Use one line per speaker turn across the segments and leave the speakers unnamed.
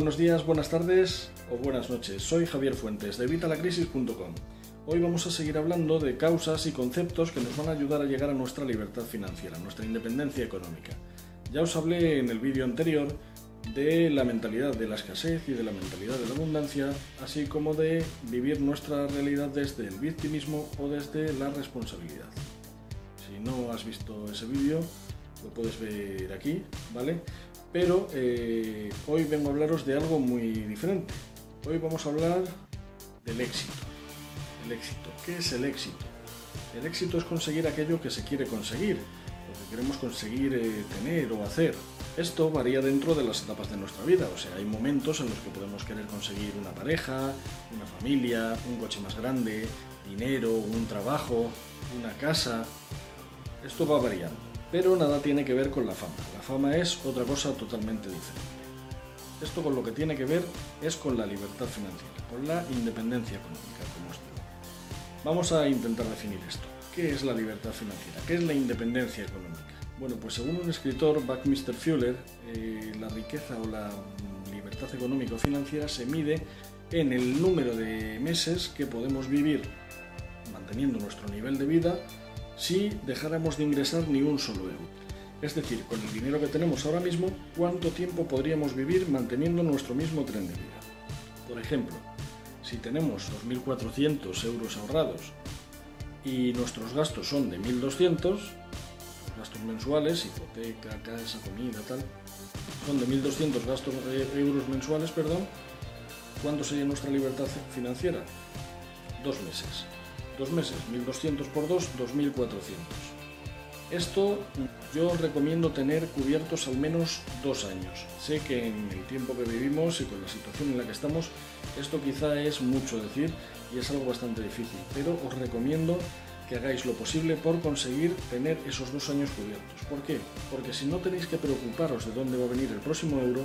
buenos días, buenas tardes o buenas noches. Soy Javier Fuentes de Vitalacrisis.com. Hoy vamos a seguir hablando de causas y conceptos que nos van a ayudar a llegar a nuestra libertad financiera, nuestra independencia económica. Ya os hablé en el vídeo anterior de la mentalidad de la escasez y de la mentalidad de la abundancia, así como de vivir nuestra realidad desde el victimismo o desde la responsabilidad. Si no has visto ese vídeo, lo puedes ver aquí, ¿vale? Pero eh, hoy vengo a hablaros de algo muy diferente. Hoy vamos a hablar del éxito. El éxito. ¿Qué es el éxito? El éxito es conseguir aquello que se quiere conseguir, lo que queremos conseguir eh, tener o hacer. Esto varía dentro de las etapas de nuestra vida, o sea, hay momentos en los que podemos querer conseguir una pareja, una familia, un coche más grande, dinero, un trabajo, una casa. Esto va variando. Pero nada tiene que ver con la fama. La fama es otra cosa totalmente diferente. Esto con lo que tiene que ver es con la libertad financiera, con la independencia económica, como os digo. Vamos a intentar definir esto. ¿Qué es la libertad financiera? ¿Qué es la independencia económica? Bueno, pues según un escritor, Buckminster Fuller, eh, la riqueza o la libertad económica o financiera se mide en el número de meses que podemos vivir manteniendo nuestro nivel de vida si dejáramos de ingresar ni un solo euro. Es decir, con el dinero que tenemos ahora mismo, ¿cuánto tiempo podríamos vivir manteniendo nuestro mismo tren de vida? Por ejemplo, si tenemos 2.400 euros ahorrados y nuestros gastos son de 1.200, gastos mensuales, hipoteca, casa, comida, tal, son de 1.200 gastos de euros mensuales, perdón, ¿cuánto sería nuestra libertad financiera? Dos meses dos meses, 1200 por 2, 2400. Esto yo recomiendo tener cubiertos al menos dos años. Sé que en el tiempo que vivimos y con la situación en la que estamos, esto quizá es mucho decir y es algo bastante difícil, pero os recomiendo que hagáis lo posible por conseguir tener esos dos años cubiertos. ¿Por qué? Porque si no tenéis que preocuparos de dónde va a venir el próximo euro,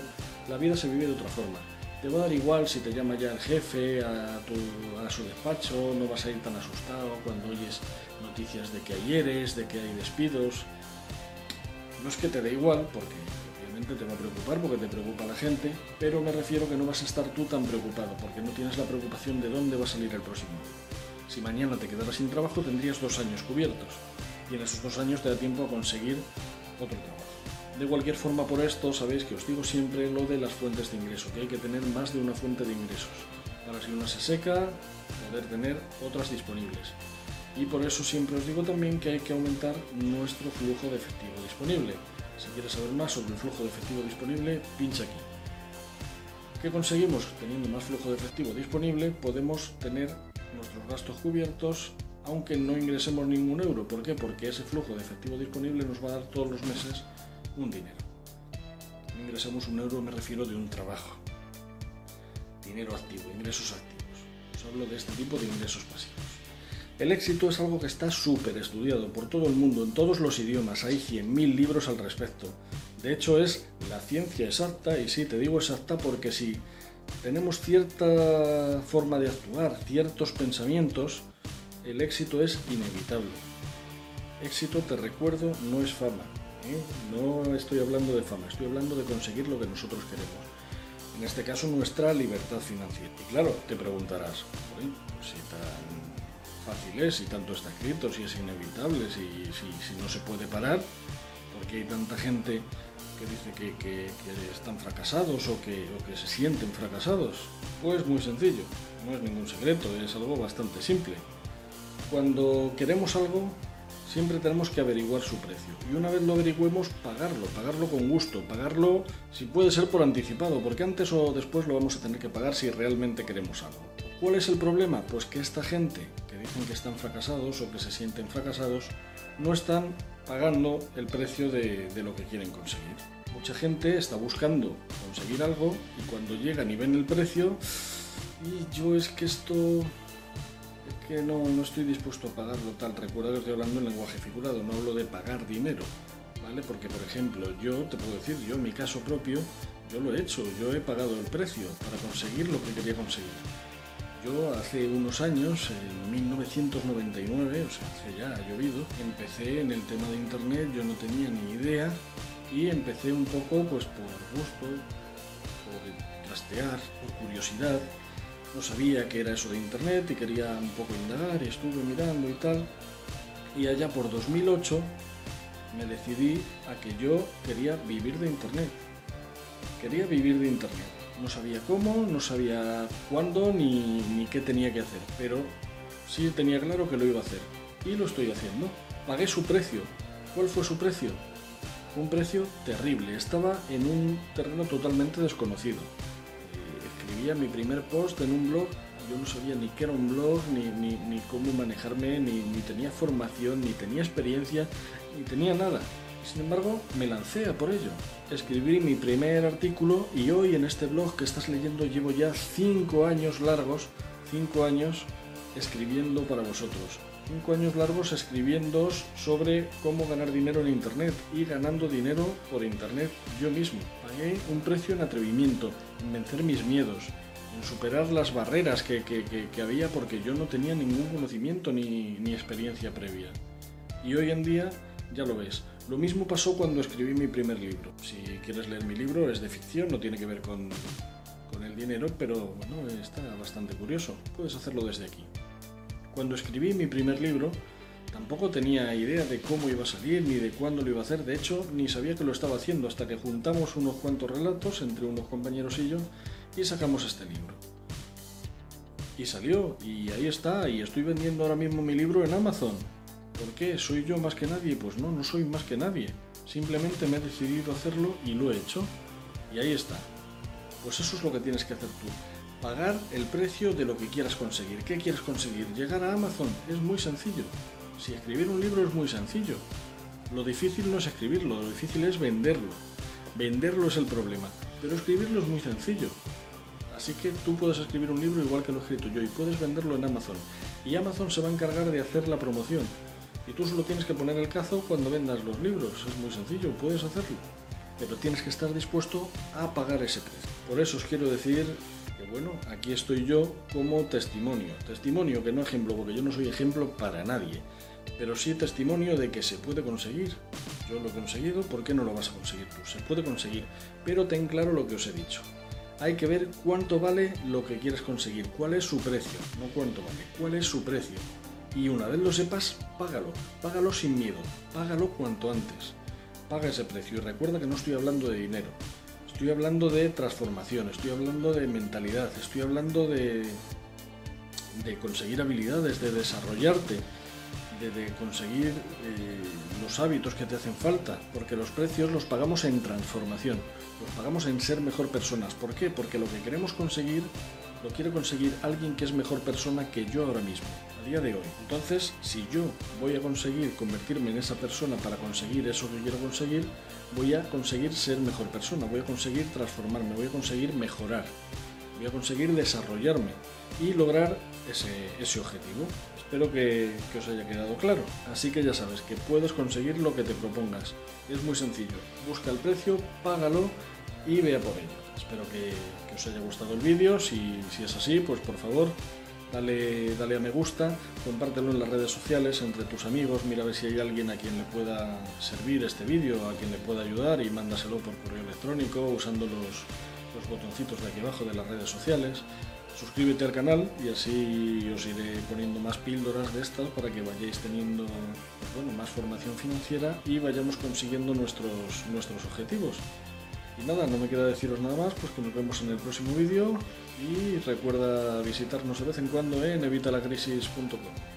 la vida se vive de otra forma te va a dar igual si te llama ya el jefe a, su despacho, no vas a ir tan asustado cuando oyes noticias de que hay eres, de que hay despidos. No es que te dé igual, porque obviamente te va a preocupar, porque te preocupa la gente, pero me refiero que no vas a estar tú tan preocupado, porque no tienes la preocupación de dónde va a salir el próximo. Si mañana te quedaras sin trabajo, tendrías dos años cubiertos, y en esos dos años te da tiempo a conseguir otro trabajo. De cualquier forma, por esto sabéis que os digo siempre lo de las fuentes de ingreso, que hay que tener más de una fuente de ingresos. Para si una se seca, poder tener otras disponibles. Y por eso siempre os digo también que hay que aumentar nuestro flujo de efectivo disponible. Si quieres saber más sobre el flujo de efectivo disponible, pincha aquí. ¿Qué conseguimos? Teniendo más flujo de efectivo disponible, podemos tener nuestros gastos cubiertos aunque no ingresemos ningún euro. ¿Por qué? Porque ese flujo de efectivo disponible nos va a dar todos los meses un dinero. ingresamos un euro me refiero de un trabajo. Dinero activo, ingresos activos. Os hablo de este tipo de ingresos pasivos. El éxito es algo que está súper estudiado por todo el mundo, en todos los idiomas. Hay 100.000 libros al respecto. De hecho, es la ciencia exacta, y sí, te digo exacta porque si tenemos cierta forma de actuar, ciertos pensamientos, el éxito es inevitable. Éxito, te recuerdo, no es fama, ¿eh? No estoy hablando de fama, estoy hablando de conseguir lo que nosotros queremos. En este caso, nuestra libertad financiera. Y claro, te preguntarás, si tan fácil es, si tanto está escrito, si es inevitable, si, si, no se puede parar, porque hay tanta gente que dice que, están fracasados o que, o que se sienten fracasados? Pues muy sencillo, no es ningún secreto, es algo bastante simple. Cuando queremos algo, siempre tenemos que averiguar su precio. Y una vez lo averigüemos, pagarlo, pagarlo con gusto, pagarlo si puede ser por anticipado, porque antes o después lo vamos a tener que pagar si realmente queremos algo. ¿Cuál es el problema? Pues que esta gente que dicen que están fracasados o que se sienten fracasados, no están pagando el precio de, de lo que quieren conseguir. Mucha gente está buscando conseguir algo y cuando llegan y ven el precio, y yo es que esto que no, no estoy dispuesto a pagarlo tal. Recuerda que estoy hablando en lenguaje figurado, no hablo de pagar dinero, ¿vale? Porque, por ejemplo, yo te puedo decir, yo en mi caso propio, yo lo he hecho, yo he pagado el precio para conseguir lo que quería conseguir. Yo hace unos años, en 1999, o sea, hace ya ha llovido, empecé en el tema de internet, yo no tenía ni idea y empecé un poco pues por gusto, por trastear, por curiosidad. No sabía qué era eso de Internet y quería un poco indagar y estuve mirando y tal. Y allá por 2008 me decidí a que yo quería vivir de Internet. Quería vivir de Internet. No sabía cómo, no sabía cuándo ni, ni qué tenía que hacer, pero sí tenía claro que lo iba a hacer. Y lo estoy haciendo. Pagué su precio. ¿Cuál fue su precio? Un precio terrible. Estaba en un terreno totalmente desconocido. Escribía mi primer post en un blog. Yo no sabía ni qué era un blog, ni, cómo manejarme, ni, tenía formación, ni tenía experiencia, ni tenía nada. Sin embargo, me lancé a por ello. Escribí mi primer artículo y hoy en este blog que estás leyendo llevo ya cinco años largos, cinco años escribiendo para vosotros. Cinco años largos escribiendo sobre cómo ganar dinero en Internet y ganando dinero por Internet yo mismo. Pagué un precio en atrevimiento, en vencer mis miedos, en superar las barreras que, había porque yo no tenía ningún conocimiento ni, ni experiencia previa. Y hoy en día ya lo ves. Lo mismo pasó cuando escribí mi primer libro. Si quieres leer mi libro, es de ficción, no tiene que ver con, con el dinero, pero bueno, está bastante curioso. Puedes hacerlo desde aquí. Cuando escribí mi primer libro, tampoco tenía idea de cómo iba a salir ni de cuándo lo iba a hacer. De hecho, ni sabía que lo estaba haciendo hasta que juntamos unos cuantos relatos entre unos compañeros y yo y sacamos este libro. Y salió, y ahí está, y estoy vendiendo ahora mismo mi libro en Amazon. ¿Por qué? ¿Soy yo más que nadie? Pues no, no soy más que nadie. Simplemente me he decidido hacerlo y lo he hecho. Y ahí está. Pues eso es lo que tienes que hacer tú. Pagar el precio de lo que quieras conseguir. ¿Qué quieres conseguir? Llegar a Amazon. Es muy sencillo. Si escribir un libro es muy sencillo. Lo difícil no es escribirlo, lo difícil es venderlo. Venderlo es el problema. Pero escribirlo es muy sencillo. Así que tú puedes escribir un libro igual que lo he escrito yo y puedes venderlo en Amazon. Y Amazon se va a encargar de hacer la promoción. Y tú solo tienes que poner el cazo cuando vendas los libros. Es muy sencillo, puedes hacerlo. Pero tienes que estar dispuesto a pagar ese precio. Por eso os quiero decir bueno, aquí estoy yo como testimonio. Testimonio que no ejemplo, porque yo no soy ejemplo para nadie. Pero sí testimonio de que se puede conseguir. Yo lo he conseguido, ¿por qué no lo vas a conseguir tú? Se puede conseguir. Pero ten claro lo que os he dicho. Hay que ver cuánto vale lo que quieres conseguir, cuál es su precio, no cuánto vale, cuál es su precio y una vez lo sepas, págalo, págalo sin miedo, págalo cuanto antes. Paga ese precio y recuerda que no estoy hablando de dinero, estoy hablando de transformación, estoy hablando de mentalidad, estoy hablando de, de conseguir habilidades, de desarrollarte, de, conseguir eh, los hábitos que te hacen falta, porque los precios los pagamos en transformación, los pagamos en ser mejor personas. ¿Por qué? Porque lo que queremos conseguir lo quiere conseguir alguien que es mejor persona que yo ahora mismo, a día de hoy. Entonces, si yo voy a conseguir convertirme en esa persona para conseguir eso que quiero conseguir, voy a conseguir ser mejor persona, voy a conseguir transformarme, voy a conseguir mejorar, voy a conseguir desarrollarme y lograr ese, ese objetivo. Espero que, que, os haya quedado claro. Así que ya sabes que puedes conseguir lo que te propongas. Es muy sencillo. Busca el precio, págalo y vea por ello. Espero que, os haya gustado el vídeo. Si, si, es así, pues por favor, dale, dale a me gusta, compártelo en las redes sociales entre tus amigos, mira a ver si hay alguien a quien le pueda servir este vídeo, a quien le pueda ayudar y mándaselo por correo electrónico usando los, los botoncitos de aquí abajo de las redes sociales suscríbete al canal y así os iré poniendo más píldoras de estas para que vayáis teniendo pues bueno, más formación financiera y vayamos consiguiendo nuestros, nuestros objetivos. Y nada, no me queda deciros nada más, pues que nos vemos en el próximo vídeo y recuerda visitarnos de vez en cuando en evitalacrisis.com.